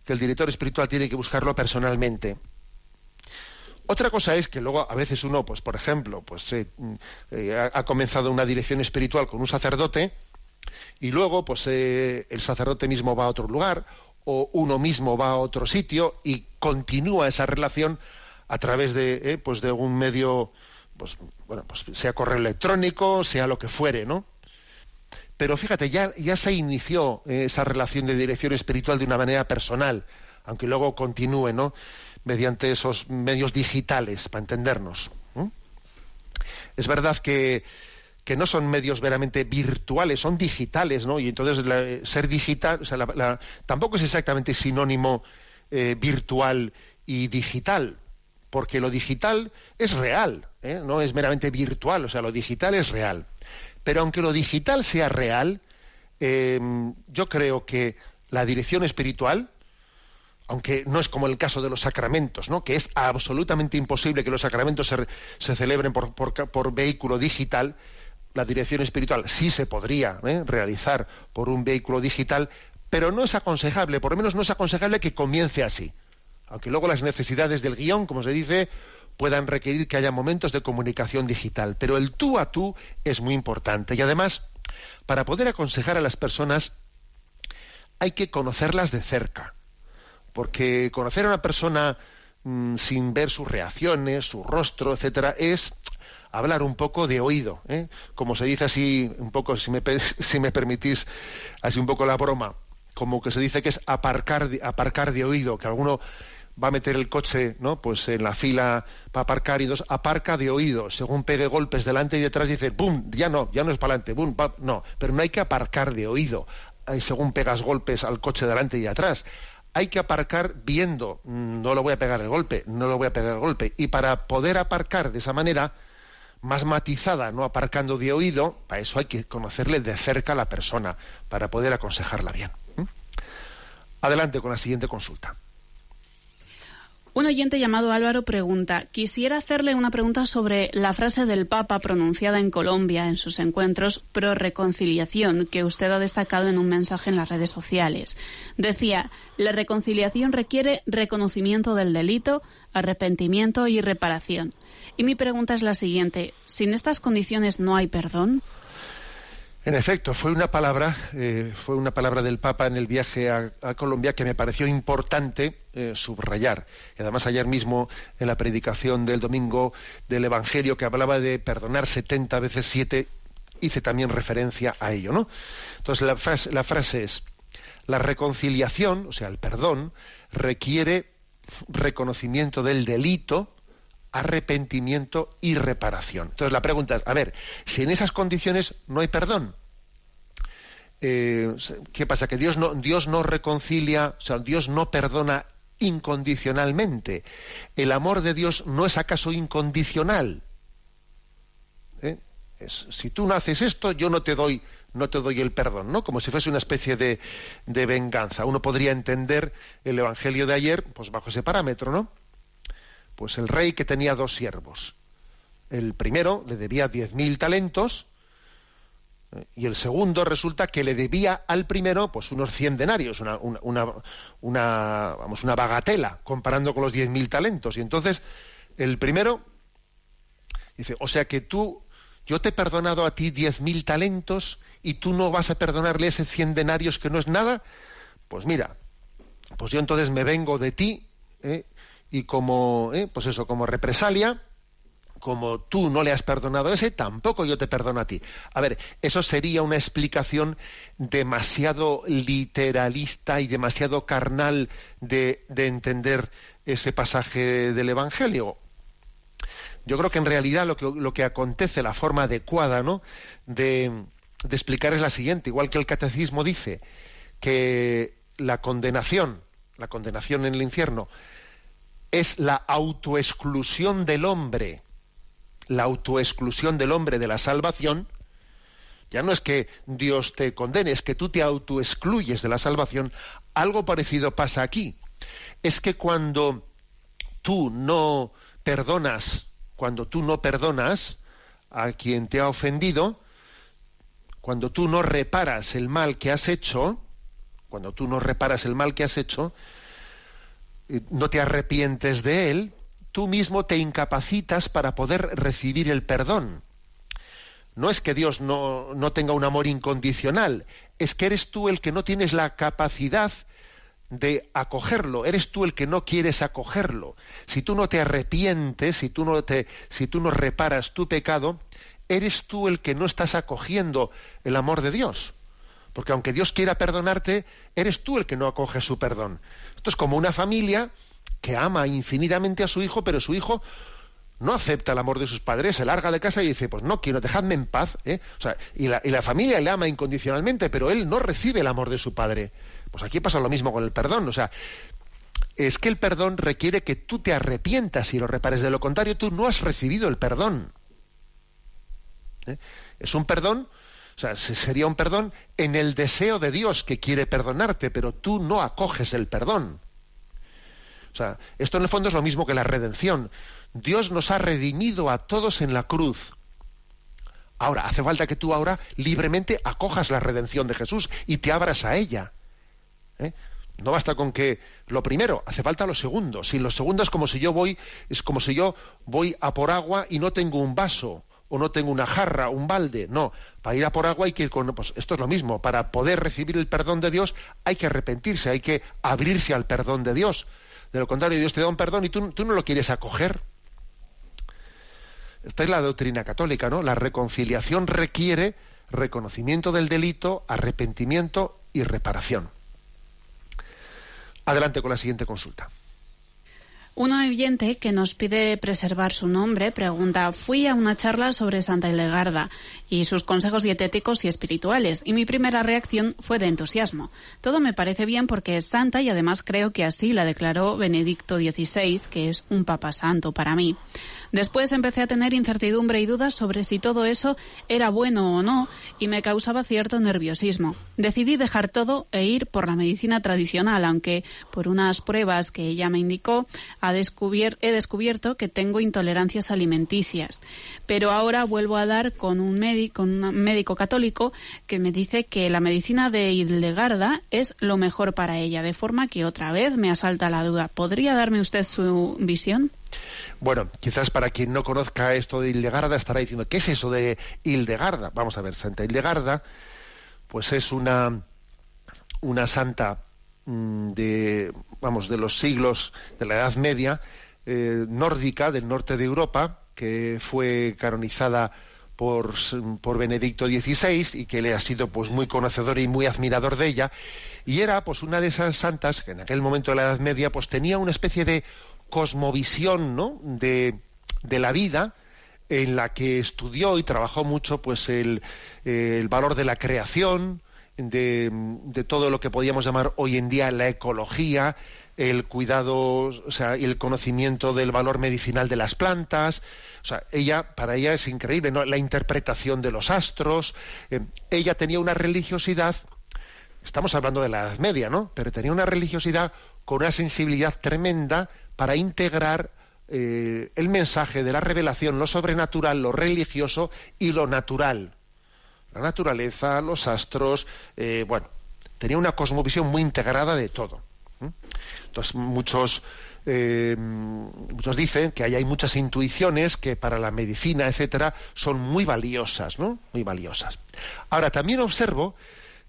que el director espiritual tiene que buscarlo personalmente. Otra cosa es que luego a veces uno, pues por ejemplo, pues eh, eh, ha, comenzado una dirección espiritual con un sacerdote y luego pues el sacerdote mismo va a otro lugar o uno mismo va a otro sitio y continúa esa relación a través de eh, pues de un medio pues bueno pues sea correo electrónico sea lo que fuere no pero fíjate ya ya se inició eh, esa relación de dirección espiritual de una manera personal aunque luego continúe no mediante esos medios digitales para entendernos es verdad que que no son medios veramente virtuales, son digitales, ¿no? Y entonces la- ser digital, o sea, la- tampoco es exactamente sinónimo eh, virtual y digital, porque lo digital es real, ¿eh? no es meramente virtual, o sea, lo digital es real. Pero aunque lo digital sea real, eh, yo creo que la dirección espiritual, aunque no es como el caso de los sacramentos, ¿no? que es absolutamente imposible que los sacramentos se, celebren por, por por vehículo digital, la dirección espiritual sí se podría ¿eh? realizar por un vehículo digital, pero no es aconsejable, por lo menos no es aconsejable que comience así. Aunque luego las necesidades del guion, como se dice, puedan requerir que haya momentos de comunicación digital. Pero el tú a tú es muy importante. Y además, para poder aconsejar a las personas, hay que conocerlas de cerca. Porque conocer a una persona mm, sin ver sus reacciones, su rostro, etcétera, es hablar un poco de oído, ¿eh? como se dice así, un poco, si me, si me permitís, así un poco la broma, como que se dice que es aparcar aparcar de oído, que alguno va a meter el coche, ¿no? Pues en la fila para aparcar y dos, aparca de oído, según pegue golpes delante y detrás dice, ¡bum! Ya no, ya no es para adelante, ¡bum! no, pero no hay que aparcar de oído, eh, según pegas golpes al coche delante y atrás. Hay que aparcar viendo, mm, no lo voy a pegar el golpe, no lo voy a pegar el golpe. Y para poder aparcar de esa manera, más matizada, no aparcando de oído, para eso hay que conocerle de cerca a la persona, para poder aconsejarla bien. Adelante con la siguiente consulta. Un oyente llamado Álvaro pregunta, quisiera hacerle una pregunta sobre la frase del Papa pronunciada en Colombia en sus encuentros pro reconciliación que usted ha destacado en un mensaje en las redes sociales. Decía, la reconciliación requiere reconocimiento del delito, arrepentimiento y reparación. Y mi pregunta es la siguiente, ¿sin estas condiciones no hay perdón? En efecto, fue una palabra, eh, fue una palabra del Papa en el viaje a, Colombia que me pareció importante eh, subrayar. Y además ayer mismo en la predicación del domingo del Evangelio que hablaba de perdonar 70 veces 7, hice también referencia a ello, ¿no? Entonces la la frase es la reconciliación, o sea, el perdón requiere reconocimiento del delito, arrepentimiento y reparación. Entonces la pregunta es, a ver, si en esas condiciones no hay perdón, eh, ¿qué pasa? Que Dios no, Dios no reconcilia, o sea, Dios no perdona incondicionalmente. ¿El amor de Dios no es acaso incondicional? ¿Eh? Si tú no haces esto, yo no te doy no te doy el perdón, ¿no? Como si fuese una especie de, de venganza. Uno podría entender el Evangelio de ayer, pues bajo ese parámetro, ¿no? Pues el rey que tenía dos siervos. El primero le debía diez mil talentos eh, y el segundo resulta que le debía al primero pues unos cien denarios, una, vamos, una bagatela comparando con los diez mil talentos. Y entonces el primero Dice, o sea que tú, yo te he perdonado a ti diez mil talentos y tú no vas a perdonarle ese cien denarios que no es nada. Pues mira, pues yo entonces me vengo de ti ¿eh? Y como, ¿eh? pues eso, como represalia, como tú no le has perdonado a ese, tampoco yo te perdono a ti. A ver, eso sería una explicación demasiado literalista y demasiado carnal de, de entender ese pasaje del Evangelio. Yo creo que en realidad lo que, lo que acontece, la forma adecuada ¿no? de, de explicar es la siguiente, igual que el catecismo dice que la condenación, la condenación en el infierno, es la autoexclusión del hombre, la autoexclusión del hombre de la salvación, ya no es que Dios te condene, es que tú te autoexcluyes de la salvación, algo parecido pasa aquí. Es que cuando tú no perdonas, cuando tú no perdonas a quien te ha ofendido, cuando tú no reparas el mal que has hecho, cuando tú no reparas el mal que has hecho, no te arrepientes de él, tú mismo te incapacitas para poder recibir el perdón. No es que Dios no, tenga un amor incondicional, es que eres tú el que no tienes la capacidad de acogerlo, eres tú el que no quieres acogerlo. Si tú no te arrepientes, si tú no reparas tu pecado, eres tú el que no estás acogiendo el amor de Dios. Porque aunque Dios quiera perdonarte, eres tú el que no acoge su perdón. Esto es como una familia que ama infinitamente a su hijo, pero su hijo no acepta el amor de sus padres, se larga de casa y dice, pues no quiero, dejadme en paz. ¿eh? O sea, y, la, y la familia le ama incondicionalmente, pero él no recibe el amor de su padre. Pues aquí pasa lo mismo con el perdón. O sea, es que el perdón requiere que tú te arrepientas y lo repares. De lo contrario, tú no has recibido el perdón. ¿eh? Es un perdón, sea, sería un perdón en el deseo de Dios que quiere perdonarte, pero tú no acoges el perdón. O sea, esto en el fondo es lo mismo que la redención. Dios nos ha redimido a todos en la cruz. Ahora, hace falta que tú ahora libremente acojas la redención de Jesús y te abras a ella. ¿Eh? No basta con que lo primero, hace falta lo segundo. Si lo segundo es como si yo voy, es como si yo voy a por agua y no tengo un vaso o no tengo una jarra, un balde. No, para ir a por agua hay que ir con... Pues esto es lo mismo, para poder recibir el perdón de Dios hay que arrepentirse, hay que abrirse al perdón de Dios. De lo contrario, Dios te da un perdón y tú, tú no lo quieres acoger. Esta es la doctrina católica, ¿no? La reconciliación requiere reconocimiento del delito, arrepentimiento y reparación. Adelante con la siguiente consulta. Un oyente que nos pide preservar su nombre pregunta, fui a una charla sobre Santa Hildegarda y sus consejos dietéticos y espirituales, y mi primera reacción fue de entusiasmo. Todo me parece bien porque es santa y además creo que así la declaró Benedicto XVI, que es un papa santo para mí. Después empecé a tener incertidumbre y dudas sobre si todo eso era bueno o no y me causaba cierto nerviosismo. Decidí dejar todo e ir por la medicina tradicional, aunque por unas pruebas que ella me indicó he descubierto que tengo intolerancias alimenticias. Pero ahora vuelvo a dar con un, médico, un médico católico que me dice que la medicina de Hildegarda es lo mejor para ella, de forma que otra vez me asalta la duda. ¿Podría darme usted su visión? Bueno, quizás para quien no conozca esto de Hildegarda estará diciendo, ¿qué es eso de Hildegarda? Vamos a ver, Santa Hildegarda, pues es una, una santa mm, de, vamos, de los siglos de la Edad Media, eh, nórdica, del norte de Europa, que fue canonizada por, por, Benedicto XVI y que le ha sido pues muy conocedor y muy admirador de ella y era pues una de esas santas que en aquel momento de la Edad Media pues tenía una especie de cosmovisión ¿no? de, la vida en la que estudió y trabajó mucho pues el, valor de la creación, de, de, todo lo que podíamos llamar hoy en día la ecología, el cuidado, o sea, el conocimiento del valor medicinal de las plantas. O sea, ella, para ella es increíble. La interpretación de los astros. Eh, ella tenía una religiosidad, estamos hablando de la Edad Media, ¿no? Pero tenía una religiosidad con una sensibilidad tremenda para integrar eh, el mensaje de la revelación, lo sobrenatural, lo religioso y lo natural. La naturaleza, los astros, eh, bueno, tenía una cosmovisión muy integrada de todo. Entonces muchos eh, muchos dicen que hay muchas intuiciones que para la medicina, etcétera, son muy valiosas, ¿no? Muy valiosas. Ahora, también observo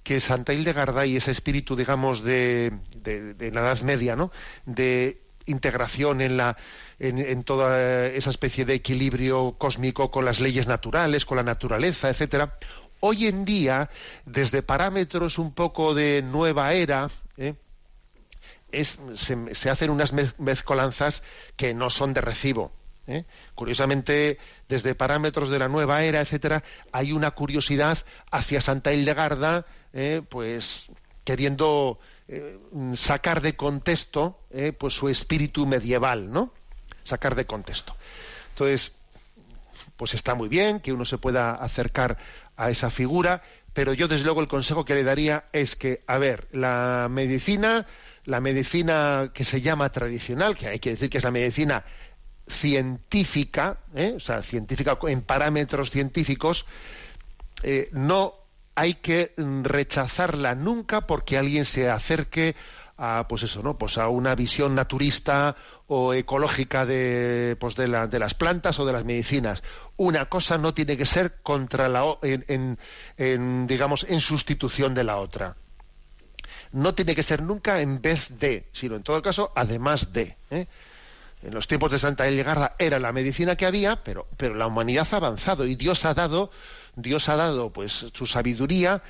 que Santa Hildegarda y ese espíritu, digamos, de, de, la Edad Media, ¿no? De integración en la en, toda esa especie de equilibrio cósmico con las leyes naturales, con la naturaleza, etcétera. Hoy en día, desde parámetros un poco de nueva era, ¿eh? se, hacen unas mezcolanzas que no son de recibo. ¿eh? Curiosamente, desde parámetros de la nueva era, etcétera, hay una curiosidad hacia Santa Hildegarda, ¿eh? pues queriendo eh, sacar de contexto pues su espíritu medieval, ¿no? Sacar de contexto. Entonces, pues está muy bien que uno se pueda acercar a esa figura, pero yo desde luego el consejo que le daría es que, a ver, la medicina la medicina que se llama tradicional, que hay que decir que es la medicina científica, ¿eh? o sea, científica en parámetros científicos, eh, no hay que rechazarla nunca porque alguien se acerque a pues eso no pues a una visión naturista o ecológica de pues de, la, de las plantas o de las medicinas una cosa no tiene que ser contra la en digamos en sustitución de la otra no tiene que ser nunca en vez de, sino en todo caso además de. ¿eh? En los tiempos de Santa Eligarda era la medicina que había, pero, pero la humanidad ha avanzado y Dios ha dado, Dios ha dado pues su sabiduría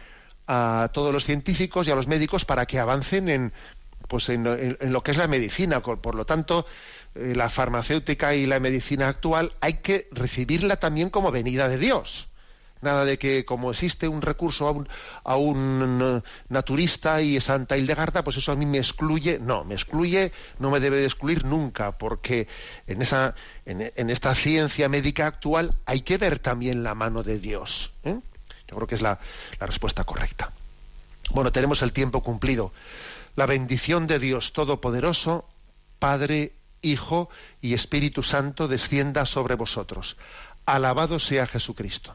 a todos los científicos y a los médicos para que avancen en, pues en, lo que es la medicina. Por lo tanto, eh, la farmacéutica y la medicina actual hay que recibirla también como venida de Dios. Nada de que como existe un recurso a un, a un naturista y Santa Hildegarda, pues eso a mí me excluye. No, me excluye, no me debe de excluir nunca, porque en, esa, en, esta ciencia médica actual hay que ver también la mano de Dios. ¿eh? Yo creo que es la, la respuesta correcta. Bueno, tenemos el tiempo cumplido. La bendición de Dios Todopoderoso, Padre, Hijo y Espíritu Santo descienda sobre vosotros. Alabado sea Jesucristo.